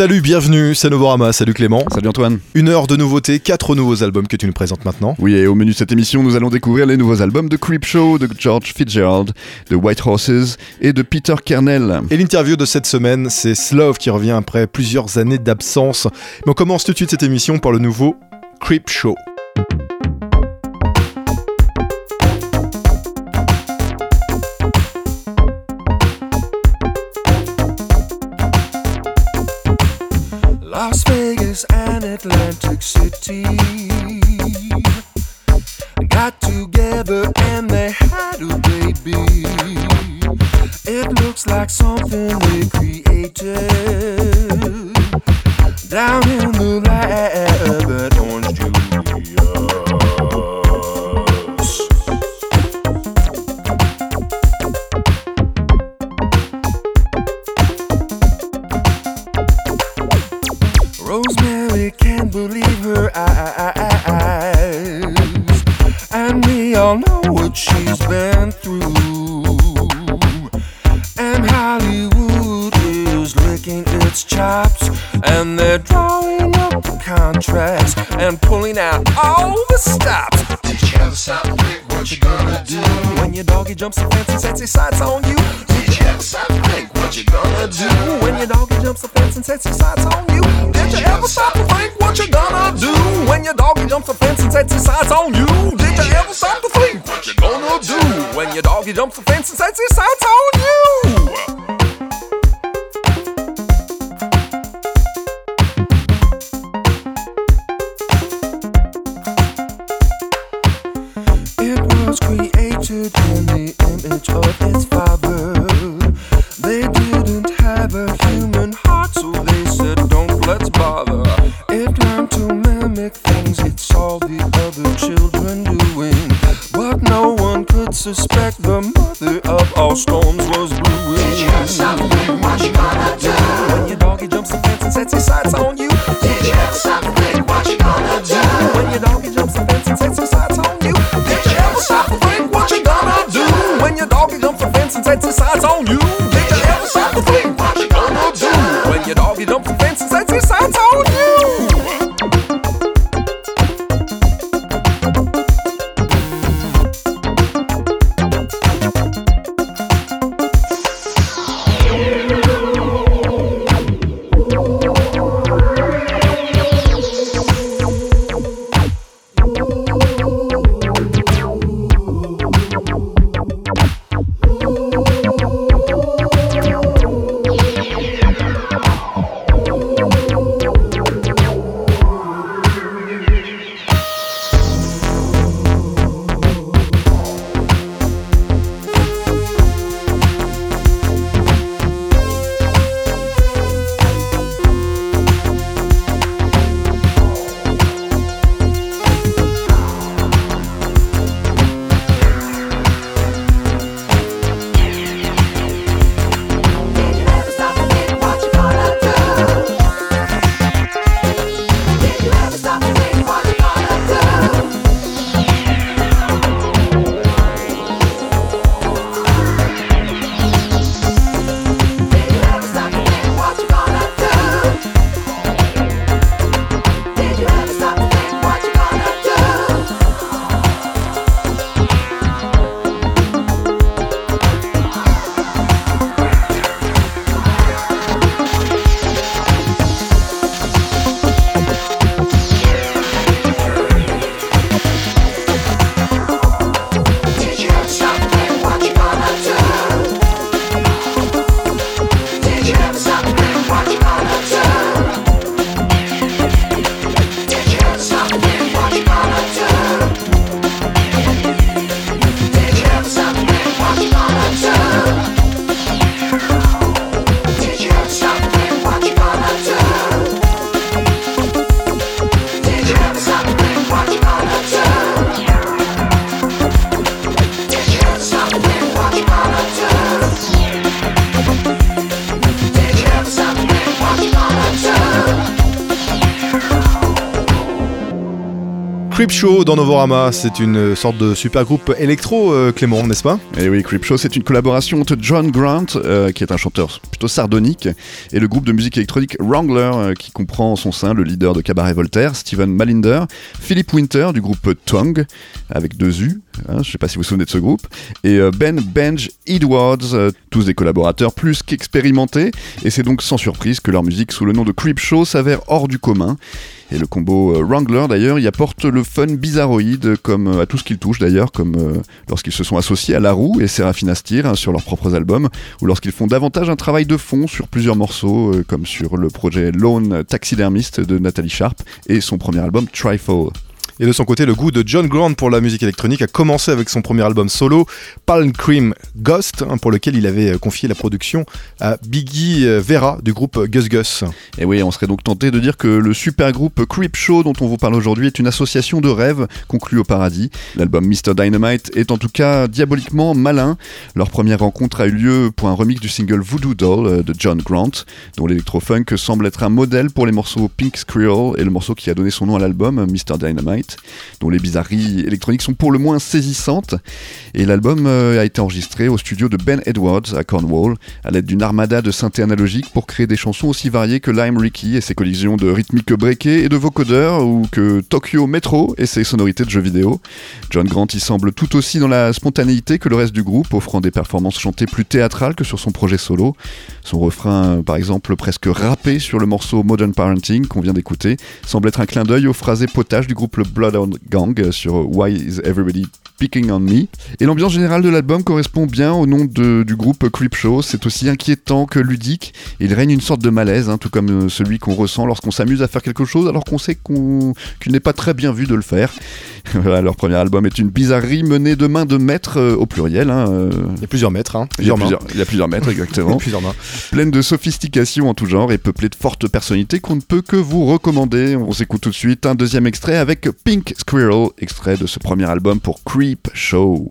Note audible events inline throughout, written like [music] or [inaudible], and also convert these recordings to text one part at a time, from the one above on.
Salut, bienvenue, c'est Novorama, salut Clément. Salut Antoine. Une heure de nouveautés, quatre nouveaux albums que tu nous présentes maintenant. Oui, et au menu de cette émission, nous allons découvrir les nouveaux albums de Creepshow, de George Fitzgerald, de White Horses et de Peter Kernel. Et l'interview de cette semaine, c'est Slove qui revient après plusieurs années d'absence. Mais on commence tout de suite cette émission par le nouveau Creepshow. Show. team got together and they had a baby. It looks like something they created down in the lab. Creepshow dans Novorama, c'est une sorte de super groupe électro, euh, Clément, n'est-ce pas? Et eh oui, Creepshow, c'est une collaboration entre John Grant, euh, qui est un chanteur plutôt sardonique, et le groupe de musique électronique Wrangler, euh, qui comprend en son sein le leader de Cabaret Voltaire, Steven Malinder, Philip Winter du groupe Tongue, avec deux U, hein, je ne sais pas si vous vous souvenez de ce groupe, et Ben Benj Edwards, tous des collaborateurs plus qu'expérimentés, et c'est donc sans surprise que leur musique sous le nom de Creepshow s'avère hors du commun. Et le combo euh, Wrangler d'ailleurs y apporte le fun bizarroïde comme euh, à tout ce qu'ils touchent d'ailleurs, comme euh, lorsqu'ils se sont associés à La Roue et Seraphine Astir hein, sur leurs propres albums, ou lorsqu'ils font davantage un travail de fond sur plusieurs morceaux, comme sur le projet Lone Taxidermist de Nathalie Sharp et son premier album Trifle. Et de son côté, le goût de John Grant pour la musique électronique a commencé avec son premier album solo, Palm Cream Ghost, hein, pour lequel il avait euh, confié la production à Biggie euh, Vera du groupe Gus Gus. Et oui, on serait donc tenté de dire que le super groupe Creep Show dont on vous parle aujourd'hui est une association de rêves conclue au paradis. L'album Mr. Dynamite est en tout cas diaboliquement malin. Leur première rencontre a eu lieu pour un remix du single Voodoo Doll euh, de John Grant, dont l'électrofunk semble être un modèle pour les morceaux Pink Squirrel et le morceau qui a donné son nom à l'album, Mr. Dynamite dont les bizarreries électroniques sont pour le moins saisissantes. Et l'album euh, a été enregistré au studio de Ben Edwards à Cornwall, à l'aide d'une armada de synthé analogiques pour créer des chansons aussi variées que Lime Ricky et ses collisions de rythmiques breakées et de vocodeurs, ou que Tokyo Metro et ses sonorités de jeux vidéo. John Grant y semble tout aussi dans la spontanéité que le reste du groupe, offrant des performances chantées plus théâtrales que sur son projet solo. Son refrain, par exemple, presque rappé sur le morceau Modern Parenting qu'on vient d'écouter, semble être un clin d'œil au phrasé potage du groupe Gang sur Why Is Everybody Picking on Me. Et l'ambiance générale de l'album correspond bien au nom du groupe Creepshow. C'est aussi inquiétant que ludique. Il règne une sorte de malaise, hein, tout comme euh, celui qu'on ressent lorsqu'on s'amuse à faire quelque chose alors qu'on sait qu'il n'est pas très bien vu de le faire. [laughs] leur premier album est une bizarrerie menée de main de maître euh, au pluriel. Hein, euh. Il y a plusieurs maîtres. Hein, il, y a plusieurs, il, y a plusieurs, maîtres, exactement. [laughs] plusieurs mains. Pleine de sophistication en tout genre et peuplée de fortes personnalités qu'on ne peut que vous recommander. On s'écoute tout de suite un deuxième extrait avec Pink Squirrel, extrait de ce premier album pour Creep Show.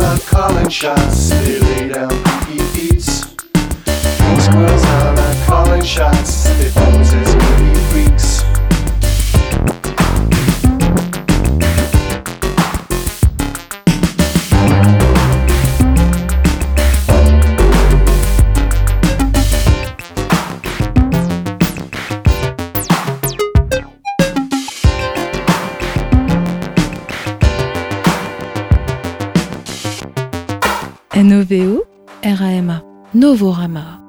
Mama calling shots, They lay down, he eats. Squirrels are calling shots, they pose as Novorama.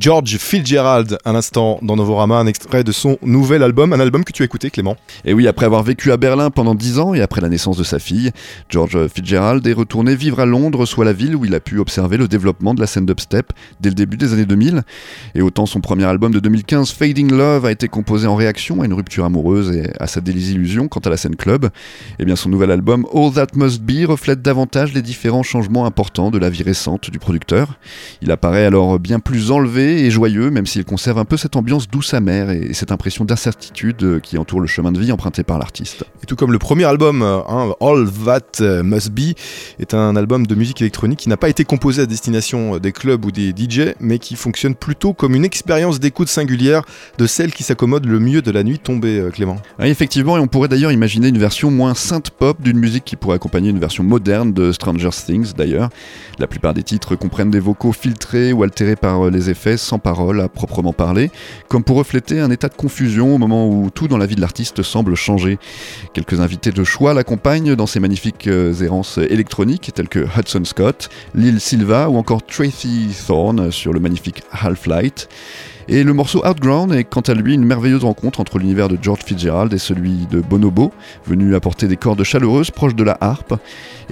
George Fitzgerald à l'instant dans Novorama, un extrait de son nouvel album, un album que tu as écouté Clément. Et oui, après avoir vécu à Berlin pendant 10 ans et après la naissance de sa fille, George Fitzgerald est retourné vivre à Londres, soit la ville où il a pu observer le développement de la scène dubstep dès le début des années 2000. Et autant son premier album de 2015, Fading Love, a été composé en réaction à une rupture amoureuse et à sa désillusion quant à la scène club, et eh bien son nouvel album All That Must Be reflète davantage les différents changements importants de la vie récente du producteur. Il apparaît alors bien plus enlevé et joyeux, même s'il conserve un peu cette ambiance douce amère et cette impression d'incertitude qui entoure le chemin de vie emprunté par l'artiste. Et tout comme le premier album, hein, All That Must Be, est un album de musique électronique qui n'a pas été composé à destination des clubs ou des DJ, mais qui fonctionne plutôt comme une expérience d'écoute singulière de celle qui s'accommode le mieux de la nuit tombée, euh, Clément. Oui, effectivement, et on pourrait d'ailleurs imaginer une version moins synth pop d'une musique qui pourrait accompagner une version moderne de Stranger Things d'ailleurs. La plupart des titres comprennent des vocaux filtrés ou altérés par euh, les effets sans parole à proprement parler, comme pour refléter un état de confusion au moment où tout dans la vie de l'artiste semble changer. Quelques invités de choix l'accompagnent dans ces magnifiques euh, errances électroniques telles que Hudson Scott, Lil Silva ou encore Tracy Thorne sur le magnifique Half-Light. Et le morceau Outground est quant à lui une merveilleuse rencontre entre l'univers de George Fitzgerald et celui de Bonobo, venu apporter des cordes chaleureuses proches de la harpe.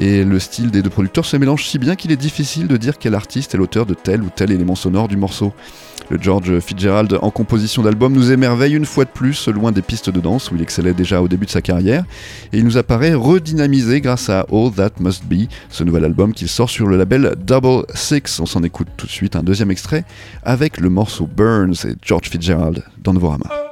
Et le style des deux producteurs se mélange si bien qu'il est difficile de dire quel artiste est l'auteur de tel ou tel élément sonore du morceau. Le George Fitzgerald en composition d'album nous émerveille une fois de plus loin des pistes de danse où il excellait déjà au début de sa carrière et il nous apparaît redynamisé grâce à All That Must Be, ce nouvel album qu'il sort sur le label Double Six. On s'en écoute tout de suite un deuxième extrait avec le morceau Burns et George Fitzgerald dans Novorama.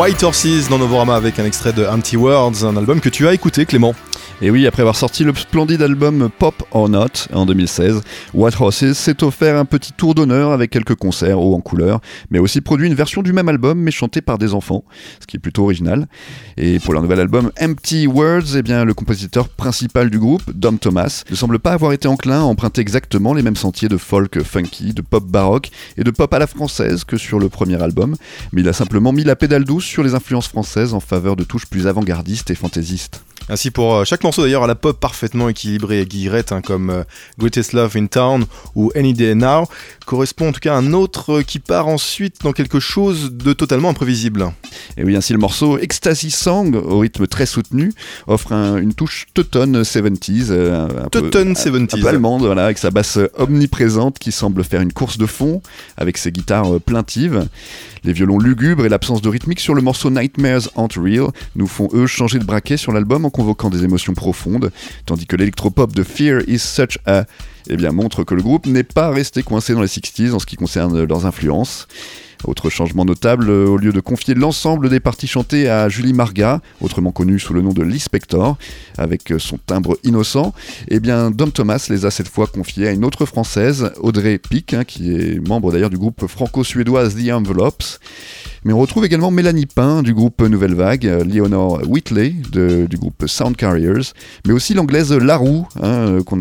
White Horses dans Novorama avec un extrait de Empty Words, un album que tu as écouté Clément. Et oui, après avoir sorti le splendide album Pop or Not en 2016, White Horses s'est offert un petit tour d'honneur avec quelques concerts hauts en couleur, mais aussi produit une version du même album mais chantée par des enfants, ce qui est plutôt original. Et pour leur nouvel album Empty Words, eh bien, le compositeur principal du groupe, Dom Thomas, ne semble pas avoir été enclin à emprunter exactement les mêmes sentiers de folk funky, de pop baroque et de pop à la française que sur le premier album, mais il a simplement mis la pédale douce sur les influences françaises en faveur de touches plus avant-gardistes et fantaisistes. Ainsi pour euh, chaque morceau d'ailleurs à la pop parfaitement équilibrée et guillerette hein, comme euh, Greatest Love in Town ou Any Day Now correspond en tout cas à un autre euh, qui part ensuite dans quelque chose de totalement imprévisible. Et oui, ainsi le morceau Ecstasy Song, au rythme très soutenu, offre un- une touche teutonne 70s, euh, un, un peu- Teuton un 70s. peu allemande, voilà, avec sa basse omniprésente qui semble faire une course de fond, avec ses guitares plaintives. Les violons lugubres et l'absence de rythmique sur le morceau Nightmares Aren't Real nous font eux changer de braquet sur l'album en convoquant des émotions profondes, tandis que l'électropop de Fear is such a eh bien, montre que le groupe n'est pas resté coincé dans les 60s en ce qui concerne leurs influences. Autre changement notable, euh, au lieu de confier l'ensemble des parties chantées à Julie Marga, autrement connue sous le nom de Lee Spector, avec euh, son timbre innocent, eh bien Dom Thomas les a cette fois confiées à une autre française, Audrey Pic, hein, qui est membre d'ailleurs du groupe franco-suédois The Envelopes. Mais on retrouve également Mélanie Pain du groupe Nouvelle Vague, euh, Leonore Whitley de- du groupe Sound Carriers, mais aussi l'anglaise Larue, hein, euh, qu'on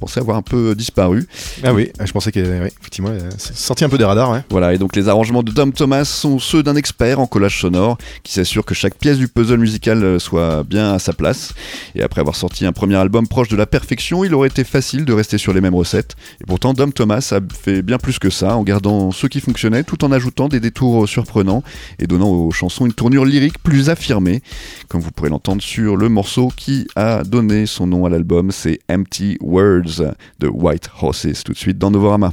pensait avoir un peu disparu. Ah oui, je pensais qu'elle oui, effectivement sortie un peu des radars. Ouais. Voilà, et donc les arrangements de Dom Thomas sont ceux d'un expert en collage sonore qui s'assure que chaque pièce du puzzle musical euh, soit bien à sa place. Et après avoir sorti un premier album proche de la perfection, il aurait été facile de rester sur les mêmes recettes. Et pourtant, Dom Thomas a fait bien plus que ça en gardant ce qui fonctionnait tout en ajoutant des détours surprenants et donnant aux chansons une tournure lyrique plus affirmée. Comme vous pourrez l'entendre sur le morceau qui a donné son nom à l'album, c'est Empty Words de White Horses, tout de suite dans Novorama.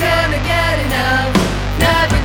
gonna get enough. Never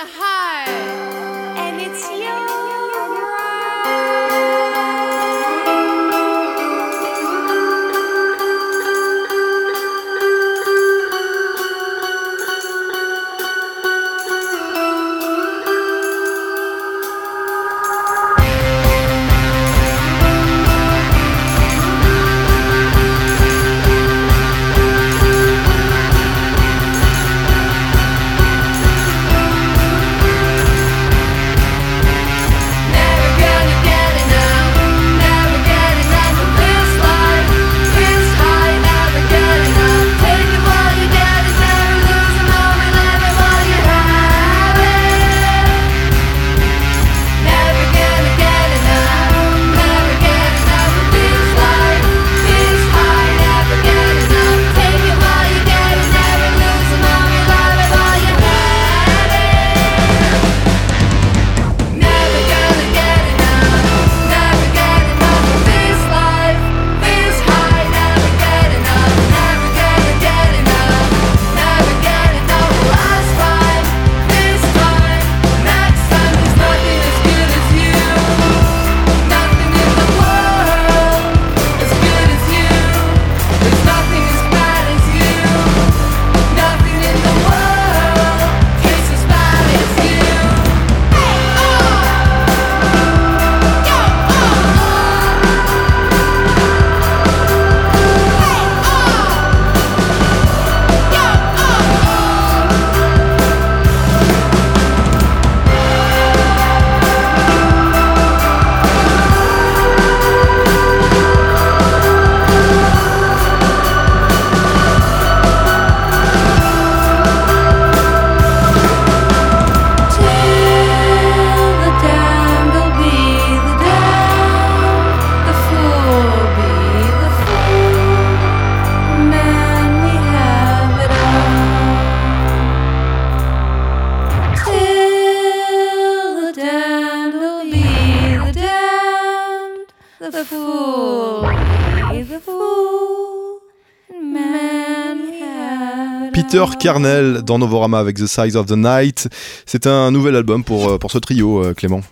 the heart, Peter dans Novorama avec The Size of the Night. C'est un nouvel album pour, euh, pour ce trio, euh, Clément.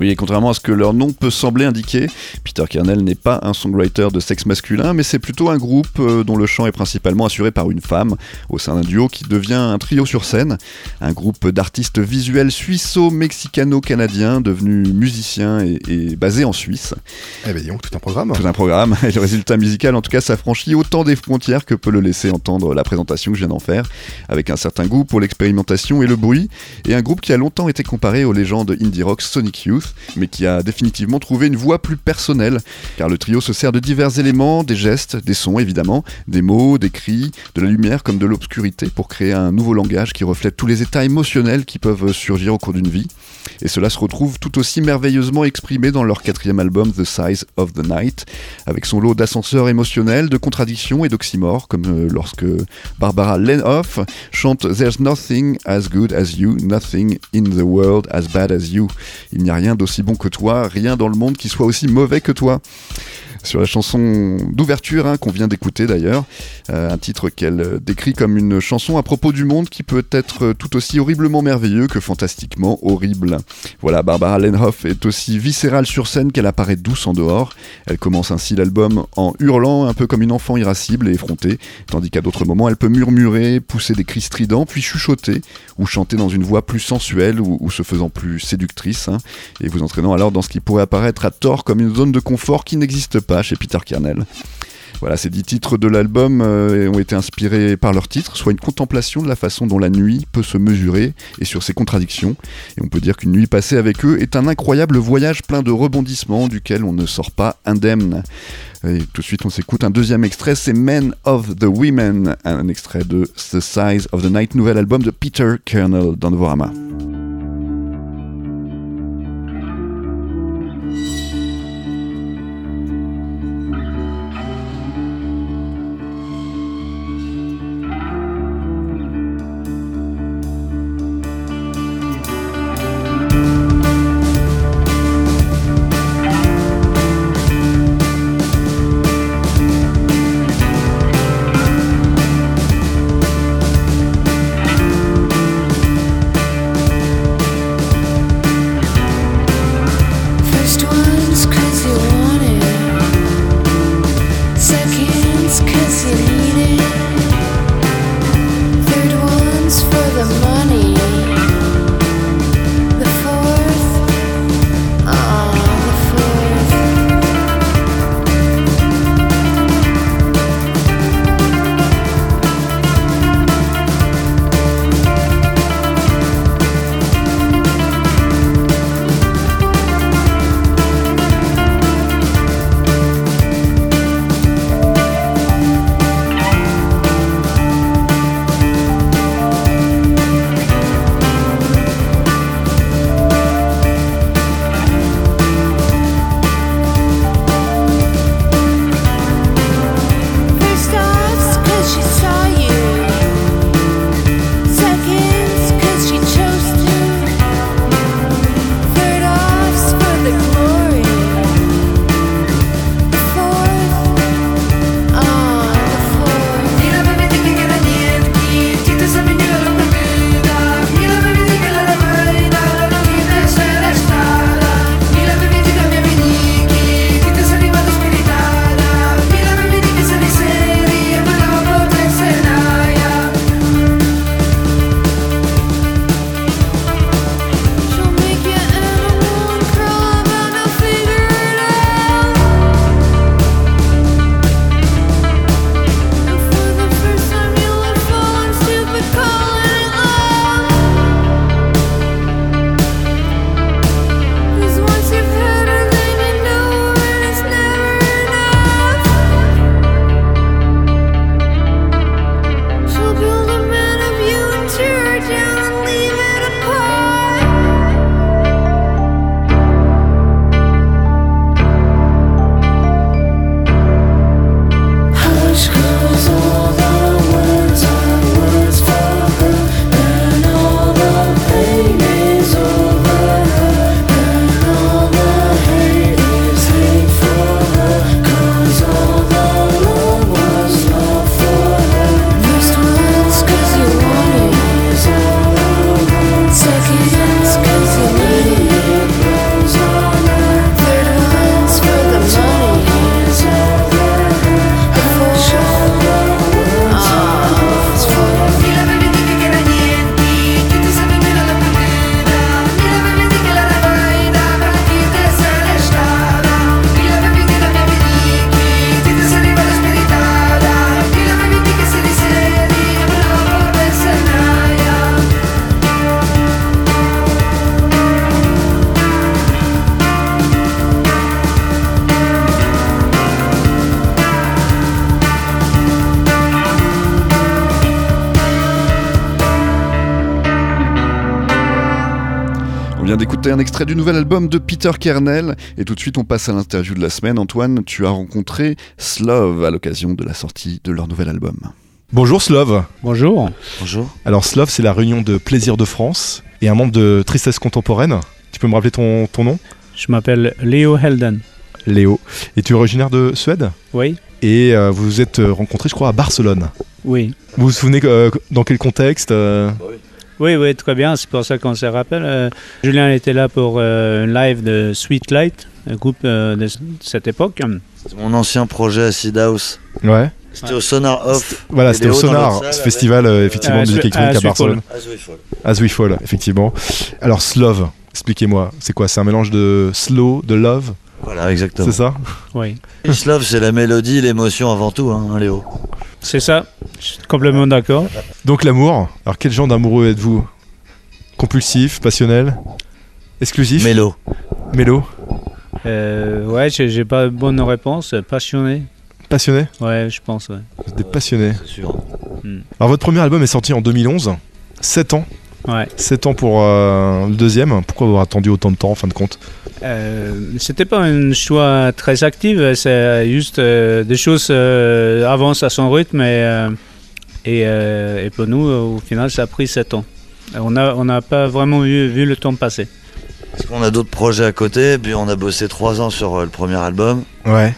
Oui, et contrairement à ce que leur nom peut sembler indiquer, Peter Kernel n'est pas un songwriter de sexe masculin, mais c'est plutôt un groupe euh, dont le chant est principalement assuré par une femme, au sein d'un duo qui devient un trio sur scène. Un groupe d'artistes visuels suisso-mexicano-canadiens devenus musiciens et, et basés en Suisse. Eh ben, disons, tout un programme. Tout un programme, [laughs] et le résultat musical en tout cas s'affranchit autant des frontières que peut le laisser entendre la présentation que je viens d'en faire, avec un certain goût pour l'expérimentation et le bruit, et un groupe qui a longtemps été comparé aux légendes indie rock Sonic Youth, mais qui a définitivement trouvé une voix plus personnelle, car le trio se sert de divers éléments, des gestes, des sons évidemment, des mots, des cris, de la lumière comme de l'obscurité pour créer un nouveau langage qui reflète tous les états émotionnels qui peuvent surgir au cours d'une vie. Et cela se retrouve tout aussi merveilleusement exprimé dans leur quatrième album The Size of the Night, avec son lot d'ascenseurs émotionnels, de contradictions et d'oxymores, comme euh, lorsque Barbara Lenhoff chante There's nothing as good as you, nothing in the world as bad as you. Il n'y a rien d'aussi bon que toi, rien dans le monde qui soit aussi mauvais que toi. Sur la chanson d'ouverture hein, qu'on vient d'écouter d'ailleurs, Euh, un titre qu'elle euh, décrit comme une chanson à propos du monde qui peut être euh, tout aussi horriblement merveilleux que fantastiquement horrible. Voilà, Barbara Lenhoff est aussi viscérale sur scène qu'elle apparaît douce en dehors. Elle commence ainsi l'album en hurlant un peu comme une enfant irascible et effrontée, tandis qu'à d'autres moments elle peut murmurer, pousser des cris stridents, puis chuchoter ou chanter dans une voix plus sensuelle ou, se faisant plus séductrice, hein, et vous entraînant alors dans ce qui pourrait apparaître à tort comme une zone de confort qui n'existe pas chez Peter Kernel. Voilà, ces dix titres de l'album euh, ont été inspirés par leur titre, soit une contemplation de la façon dont la nuit peut se mesurer et sur ses contradictions. Et on peut dire qu'une nuit passée avec eux est un incroyable voyage plein de rebondissements duquel on ne sort pas indemne. Et tout de suite, on s'écoute un deuxième extrait, c'est Men of the Women, un extrait de The Size of the Night, nouvel album de Peter Kernel dans Novorama. Un extrait du nouvel album de Peter Kernel et tout de suite on passe à l'interview de la semaine. Antoine, tu as rencontré Slove à l'occasion de la sortie de leur nouvel album. Bonjour Slove. Bonjour. Bonjour. Alors Slove, c'est la réunion de Plaisir de France et un membre de Tristesse Contemporaine. Tu peux me rappeler ton, ton nom? Je m'appelle Léo Helden. Léo. Et tu es originaire de Suède? Oui, Et euh, vous vous êtes rencontrés, je crois, à Barcelone. oui. Vous vous souvenez euh, dans quel contexte euh, Oui, oui, très bien. C'est pour ça qu'on se rappelle. Euh, Julien était là pour euh, un live de Sweet Light, un groupe euh, de cette époque. C'est mon ancien projet Acid House. Ouais. C'était au Sonar Off. Voilà, c'était au Sonar, ce festival euh, effectivement Euh, de musique à électronique à Zwiefel. Barcelone. As we fall. As We Fall, effectivement. Alors, Slove, expliquez-moi, c'est quoi? C'est un mélange de slow, de love, Voilà, exactement. c'est ça Oui, Peace Love, c'est la mélodie, l'émotion avant tout, hein, Léo. c'est ça. Je suis complètement d'accord. Donc, l'amour. Alors, quel genre d'amoureux êtes-vous? Compulsif, passionnel? Exclusif? Mélo. Mélo Euh, ouais, j'ai j'ai pas de bonne réponse. Passionné. Passionné? Ouais, je pense. Ouais. Vous êtes des passionnés. C'est sûr. Alors, votre premier album est sorti en 2011. 7 ans. Ouais. 7 ans pour euh, le deuxième. Pourquoi avoir attendu autant de temps en fin de compte? Euh, C'était pas un choix très actif. C'est juste euh, des choses euh, avancent à son rythme et, euh, et, euh, et pour nous, au final, ça a pris 7 ans. On n'a on n'a pas vraiment vu, vu le temps passer. Parce qu'on a d'autres projets à côté, puis on a bossé trois ans sur euh, le premier album. Ouais.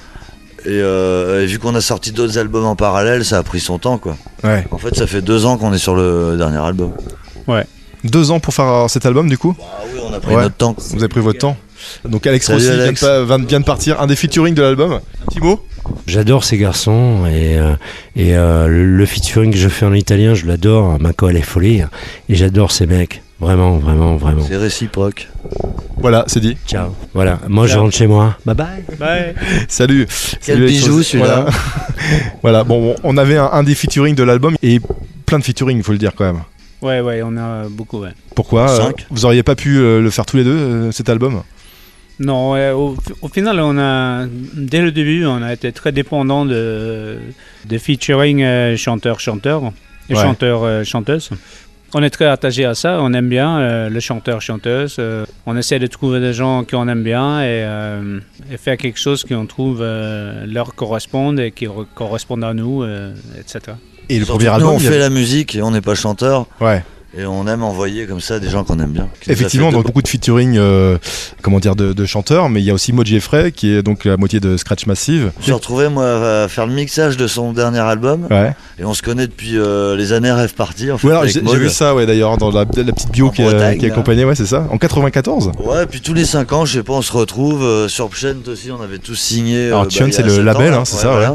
Et, euh, et vu qu'on a sorti d'autres albums en parallèle, ça a pris son temps, quoi. Ouais. En fait, ça fait deux ans qu'on est sur le dernier album. Deux ans pour faire cet album, du coup Ah oui, on a pris Ouais. notre temps. Vous avez pris votre temps. Donc Alex Salut, Rossi vient de, Alex. vient de- vient de partir, un des featuring de l'album. Timo J'adore ces garçons et, euh, et euh, le, featuring que je fais en italien, je l'adore. Ma colle est folie et j'adore ces mecs. Vraiment, vraiment, vraiment. C'est réciproque. Voilà, c'est dit. Ciao. Voilà, moi je rentre chez moi. Bye bye. Bye. [laughs] Salut. Quel Salut, bijou, celui-là. Voilà. [laughs] Bon, on avait un, un des featuring de l'album et plein de featuring, il faut le dire quand même. Ouais, ouais, on a beaucoup. Ouais. Pourquoi euh, Cinq. Vous auriez pas pu euh, le faire tous les deux, euh, cet album? Non, ouais, au, au final, on a, dès le début, on a été très dépendant de, de featuring euh, chanteur-chanteur et Ouais. chanteur-chanteuse. On est très attaché à ça, on aime bien euh, le chanteur-chanteuse. euh, on essaie de trouver des gens qu'on aime bien et, euh, et faire quelque chose qu'on trouve euh, leur corresponde et qui re- corresponde à nous, euh, etc. Et le Surtout premier que nous, album on fait avait- la musique et on n'est pas chanteur. Ouais. Et on aime envoyer comme ça des gens qu'on aime bien. Effectivement, donc de- beaucoup de featuring, euh, comment dire, de, de chanteurs, mais il y a aussi Moji Effray, qui est donc la moitié de Scratch Massive. Je me suis retrouvé moi à faire le mixage de son dernier album Ouais. et on se connaît depuis euh, les années rêve parties en fait. Ouais, j'ai vu ça, ouais, d'ailleurs, dans la, la petite bio En qui, Bretagne, qui accompagnait, ouais, c'est ça. En 94 Ouais, puis tous les 5 ans, je sais pas, on se retrouve euh, sur Pchent aussi, on avait tous signé. Alors, bah, c'est le label, hein, c'est ça, ouais.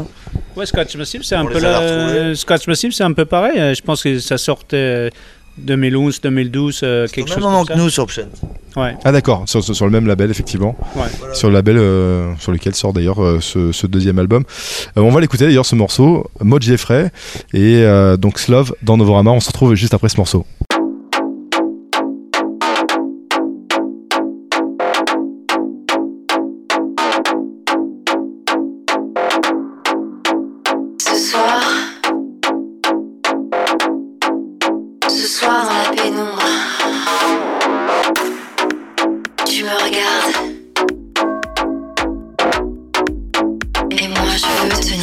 Ouais, Scratch Massive, c'est un On peu la... Scratch Massive, c'est un peu pareil. Je pense que ça sortait 2011, 2012, euh, quelque Au chose même moment comme que ça. nous sur Pchent. Ouais. Ah d'accord, sur, sur- sur le même label effectivement, Ouais. sur le label euh, sur lequel sort d'ailleurs euh, ce, ce deuxième album. Euh, on va l'écouter d'ailleurs ce morceau, Mod Jeffrey et euh, donc Slove dans Novorama. On se retrouve juste après ce morceau. Moi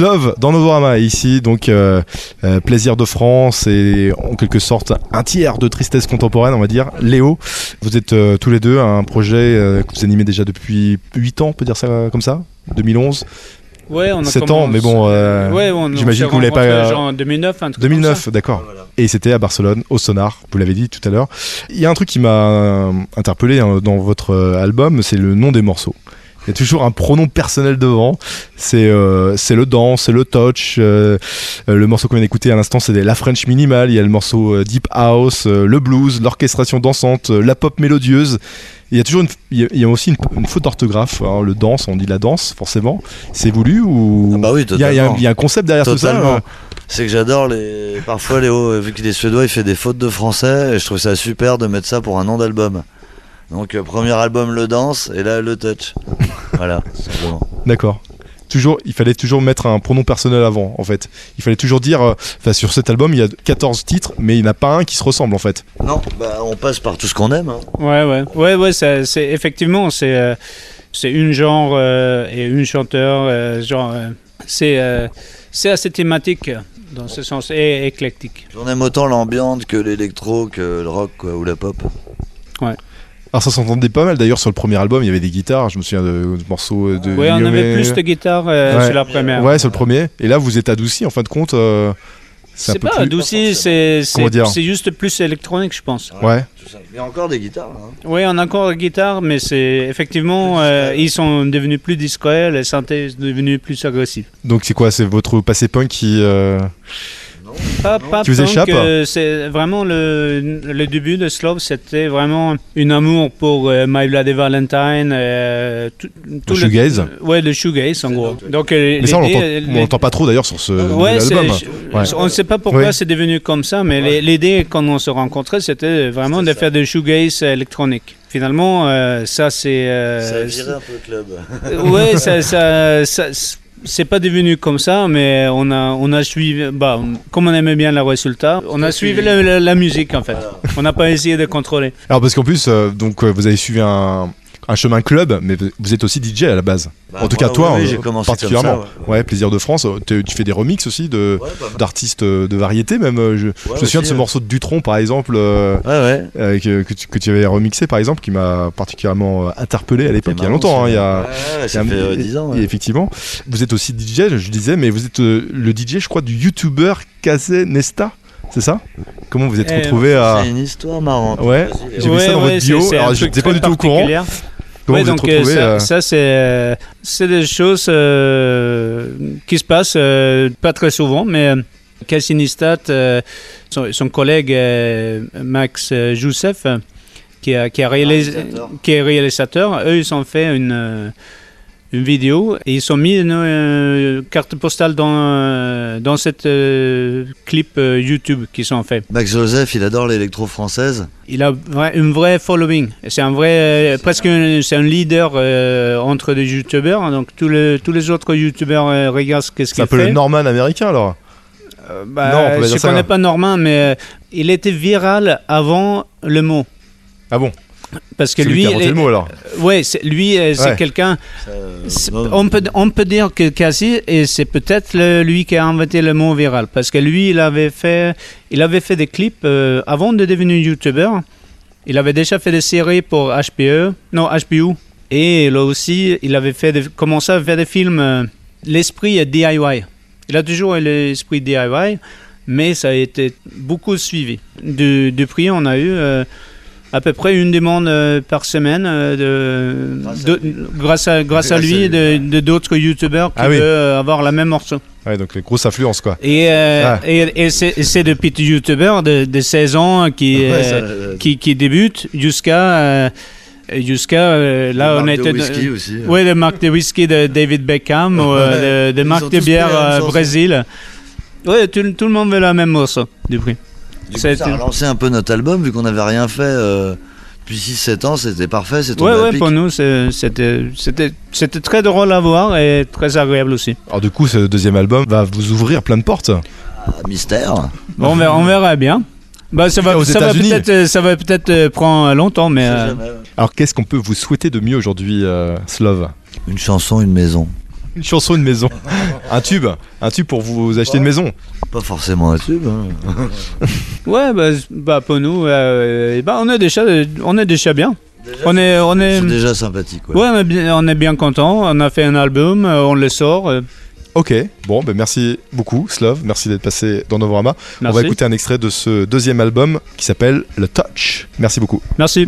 Slove dans Novorama ici, donc euh, euh, plaisir de France et en quelque sorte un tiers de tristesse contemporaine, on va dire. Léo, vous êtes euh, tous les deux à un projet que vous animez déjà depuis 8 ans, on peut dire ça comme ça 2011 Ouais, on a 7 ans, mais bon, euh, Ouais, j'imagine que vous l'avez pas. rencontrés genre en 2009, un truc comme 2009, ça. d'accord. Et c'était à Barcelone, au Sonar, vous l'avez dit tout à l'heure. Il y a un truc qui m'a interpellé hein, dans votre album, c'est le nom des morceaux. Il y a toujours un pronom personnel devant. C'est euh, c'est le dance, c'est le touch. euh, euh, le morceau qu'on vient d'écouter à l'instant, c'est la French minimal. Il y a le morceau deep house, le blues, l'orchestration dansante, la pop mélodieuse. Il y a toujours une, il y a, aussi une, une faute d'orthographe. hein, le danse, on dit la danse, forcément. C'est voulu ou Ah bah oui, il y, a, il y a un- totalement. il y a un concept derrière tout Totalement. ça. euh, C'est que j'adore les. Parfois, Léo, vu qu'il est suédois, il fait des fautes de français et je trouve ça super de mettre ça pour un nom d'album. Donc, euh, premier album, le danse et là, le touch. Voilà, [laughs] simplement. D'accord. Toujours, il fallait toujours mettre un pronom personnel avant, en fait. Il fallait toujours dire, euh, enfin, sur cet album, il y a 14 titres, mais il n'y en a pas un qui se ressemble, en fait. Non, bah, on passe par tout ce qu'on aime. hein. Ouais, ouais, ouais, ouais, c'est c'est- effectivement, c'est euh, c'est une genre euh, et une chanteur, euh, genre, euh, c'est euh, c'est assez thématique dans ce sens et éclectique. J'en aime autant l'ambiance que l'électro, que le rock quoi, ou la pop. Alors, ça s'entendait pas mal, d'ailleurs, sur le premier album, il y avait des guitares, je me souviens de, de morceaux de. Ouais, on avait plus de guitare euh, Ouais. sur la première. Ouais, c'est le premier. Et là, vous êtes adouci, en fin de compte. euh, c'est un C'est peu pas plus- adouci, c'est juste plus électronique, je pense. Ouais. Il y a encore des guitares. hein. Oui, on a encore la guitare, mais c'est effectivement, euh, ils sont devenus plus discrets, les synthés sont devenus plus agressifs. Donc, c'est quoi? C'est votre passé punk qui. Pas, pas Qui vous punk, échappe euh, C'est vraiment le, le début de Slove, c'était vraiment une amour pour euh, My Bloody Valentine, euh, tout, tout Le shoegaze? Ouais, le shoegaze en gros. Donc, euh, Mais ça, on l'entend- pas trop, d'ailleurs, sur ce Ouais, album. Ouais. On ne sait pas pourquoi Oui. c'est devenu comme ça, mais l'idée quand on se rencontrait, c'était vraiment de faire des shoegaze électroniques. Finalement, euh, ça c'est. euh, Ça a viré un peu le club. ouais, ça, ça, ça- c'est pas devenu comme ça, mais on a, on a suivi, bah, comme on aimait bien le résultat, on a suivi la, la- la musique en fait. On n'a pas essayé de contrôler. Alors, parce qu'en plus, euh, donc, euh, vous avez suivi un. Un chemin club, mais vous êtes aussi DJ à la base. Bah, en tout moi, cas, toi, oui, oui, euh, comme particulièrement. ça, ouais. Plaisir de France. euh, tu tu fais des remixes aussi de Ouais, d'artistes euh, de variété même. Je, je me aussi, souviens de ce ouais. morceau de Dutron par exemple, euh, Ouais, ouais. euh, que, que tu, que tu avais remixé par exemple, qui m'a particulièrement interpellé à l'époque. Il y a longtemps, hein, ça. il y a. Ouais, ouais, il y ça a- fait euh, 10 ans. et ouais. effectivement, vous êtes aussi DJ, je disais, mais vous êtes euh, le DJ, je crois, du YouTuber Kaze Nesta, c'est ça? Comment vous êtes Eh, retrouvé à C'est une histoire marrante. Ouais. J'ai vu ça dans votre c'est- bio, alors j'étais pas du tout au courant. Particulier. Comment Ouais, donc euh, retrouvé ça, euh, ça, c'est euh, c'est des choses euh, qui se passent euh, pas très souvent, mais euh, euh, son, son collègue euh, Max euh, Joussef, euh, qui, a, qui, a réalisé, Réalisateur. qui est réalisateur, eux ils ont fait une, euh, une vidéo et ils ont mis une euh, carte postale dans, euh, dans cette euh, clip euh, YouTube qu'ils ont fait. Max Joseph, il adore l'électro française. Il a une vraie following. C'est un vrai, presque, un- c'est un leader euh, entre les youtubeurs. Donc tous les tous les autres youtubeurs euh, regardent ce qu'est-ce C'est un qu'il peu fait. le Norman américain alors Euh, bah, Non, on peut pas je ça, connais hein. pas Normand, mais euh, il était viral avant le mot. Ah bon? Parce que lui lui, mot, alors. Ouais, c'est- lui, euh, c'est Ouais. quelqu'un. Euh, On peut, on peut dire que quasi, et c'est peut-être lui qui a inventé le mot viral, parce que lui, il avait fait, il avait fait des clips euh, avant de devenir youtubeur. Il avait déjà fait des séries pour HBE, non HBO, et là aussi, il avait fait des- commencé à faire des films. euh, L'esprit est DIY. Il a toujours eu l'esprit DIY, mais ça a été beaucoup suivi. De- depuis, on a eu euh, à peu près une demande euh, par semaine euh, de, Grâce à de- lui. grâce à, grâce à Grâce à lui, de ouais. de d'autres youtubeurs qui Ah oui. veulent euh, avoir la même morceau. Ouais, donc les grosses influences, quoi. Et, euh, Ah. et, et c'est c'est des petits youtubeurs de, de 16 ans qui, Ouais, euh, ça, euh, qui, qui débutent jusqu'à euh, jusqu'à euh, là on de était whisky aussi. oui des marques de whisky de David Beckham ou euh, de- marques ont de bière euh, chanson. Brésil ouais tout, tout le monde veut la même morceau du prix Du coup, Ça a ça a été- relancé un peu notre album, vu qu'on n'avait rien fait euh, depuis 6-7 ans, c'était parfait, c'est tombé ouais ouais pour nous c'était c'était c'était très drôle à voir et très agréable aussi Alors, du coup, ce deuxième album va vous ouvrir plein de portes. Ah, Mystère. Bon, on verra, on verra bien bah, ça va, Aux ça va peut-être euh, ça va peut-être euh, prendre longtemps mais euh. Alors, qu'est-ce qu'on peut vous souhaiter de mieux aujourd'hui, euh, Slove Une chanson, une maison. Une chanson, une maison. un tube. Un tube pour vous acheter une maison. Pas forcément un tube. hein. [laughs] Ouais, bah, bah, pour nous, euh, eh ben, on est déjà, on est déjà bien. on est, on est, C'est déjà sympathique. Ouais. ouais, on est bien, on est bien content. On a fait un album, euh, on le sort. euh, Ok, bon, ben merci beaucoup, Slove. Merci d'être passé dans Novorama. On Merci. va écouter un extrait de ce deuxième album qui s'appelle Le Touch. Merci beaucoup. Merci.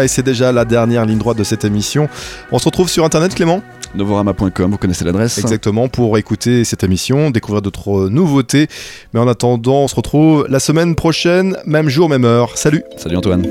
Novorama et c'est déjà la dernière ligne droite de cette émission. On se retrouve sur internet Clément Novorama.com, vous connaissez l'adresse Exactement, pour écouter cette émission, découvrir d'autres nouveautés. Mais en attendant, on se retrouve la semaine prochaine, même jour, même heure. Salut Salut Antoine.